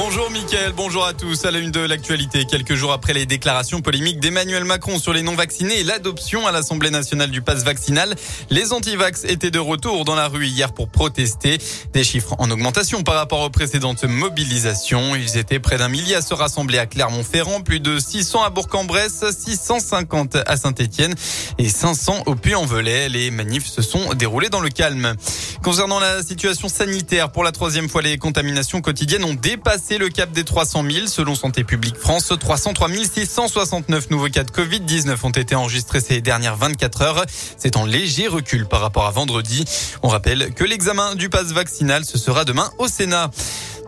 Bonjour Mickaël, bonjour à tous. À la une de l'actualité, quelques jours après les déclarations polémiques d'Emmanuel Macron sur les non-vaccinés et l'adoption à l'Assemblée nationale du pass vaccinal, les antivax étaient de retour dans la rue hier pour protester. Des chiffres en augmentation par rapport aux précédentes mobilisations. Ils étaient près d'un millier à se rassembler à Clermont-Ferrand, plus de 600 à Bourg-en-Bresse, 650 à Saint-Etienne et 500 au Puy-en-Velay. Les manifs se sont déroulés dans le calme. Concernant la situation sanitaire, pour la troisième fois, les contaminations quotidiennes ont dépassé le cap des 300 000. Selon Santé publique France, 303 669 nouveaux cas de Covid-19 ont été enregistrés ces dernières 24 heures. C'est en léger recul par rapport à vendredi. On rappelle que l'examen du pass vaccinal, ce sera demain au Sénat.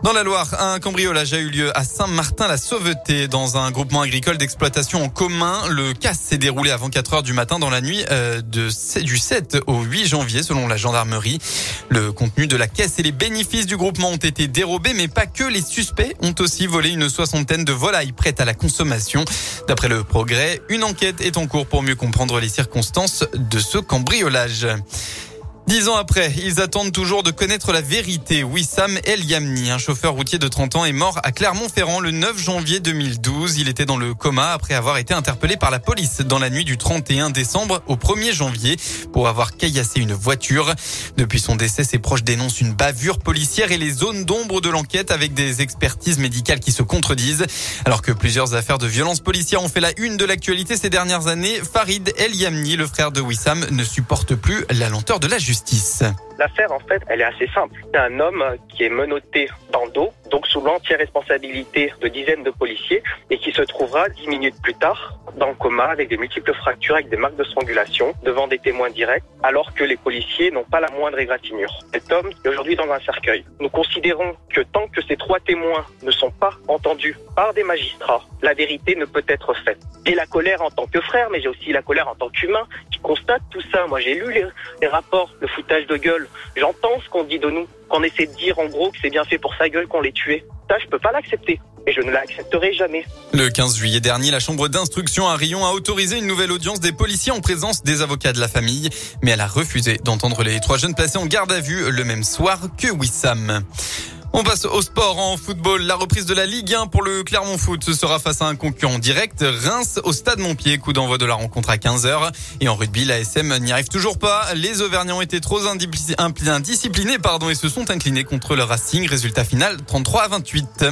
Dans la Loire, un cambriolage a eu lieu à Saint-Martin-la-Sauveté dans un groupement agricole d'exploitation en commun. Le casse s'est déroulé avant 4 heures du matin dans la nuit euh, du 7 au 8 janvier selon la gendarmerie. Le contenu de la caisse et les bénéfices du groupement ont été dérobés, mais pas que. Les suspects ont aussi volé une soixantaine de volailles prêtes à la consommation. D'après le progrès, une enquête est en cours pour mieux comprendre les circonstances de ce cambriolage. Dix ans après, ils attendent toujours de connaître la vérité. Wissam El Yamni, un chauffeur routier de 30 ans, est mort à Clermont-Ferrand le 9 janvier 2012. Il était dans le coma après avoir été interpellé par la police dans la nuit du 31 décembre au 1er janvier pour avoir caillassé une voiture. Depuis son décès, ses proches dénoncent une bavure policière et les zones d'ombre de l'enquête avec des expertises médicales qui se contredisent. Alors que plusieurs affaires de violence policière ont fait la une de l'actualité ces dernières années, Farid El Yamni, le frère de Wissam, ne supporte plus la lenteur de la justice. L'affaire, en fait, elle est assez simple. C'est un homme qui est menotté dans le dos, donc sous l'entière responsabilité de dizaines de policiers, et qui se trouvera dix minutes plus tard dans le coma avec des multiples fractures, avec des marques de strangulation, devant des témoins directs, alors que les policiers n'ont pas la moindre égratignure. Cet homme est aujourd'hui dans un cercueil. Nous considérons que tant que ces trois témoins ne sont pas entendus par des magistrats, la vérité ne peut être faite. J'ai la colère en tant que frère, mais j'ai aussi la colère en tant qu'humain qui constate tout ça. Moi, j'ai lu les, rapports, le foutage de gueule. J'entends ce qu'on dit de nous, qu'on essaie de dire en gros que c'est bien fait pour sa gueule qu'on les Ça, je peux pas l'accepter. Et je ne l'accepterai jamais. Le 15 juillet dernier, la chambre d'instruction à Rion a autorisé une nouvelle audience des policiers en présence des avocats de la famille. Mais elle a refusé d'entendre les trois jeunes placés en garde à vue le même soir que Wissam. On passe au sport en football. La reprise de la Ligue 1 pour le Clermont Foot sera face à un concurrent direct, Reims au Stade Montpied. Coup d'envoi de la rencontre à 15h. Et en rugby, la SM n'y arrive toujours pas. Les Auvergnats ont été trop indisciplinés pardon, et se sont inclinés contre le Racing. Résultat final 33 à 28.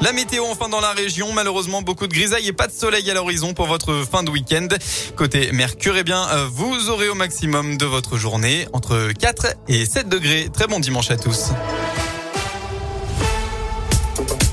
La météo enfin dans la région, malheureusement beaucoup de grisailles et pas de soleil à l'horizon pour votre fin de week-end. Côté Mercure, eh bien, vous aurez au maximum de votre journée entre 4 et 7 degrés. Très bon dimanche à tous.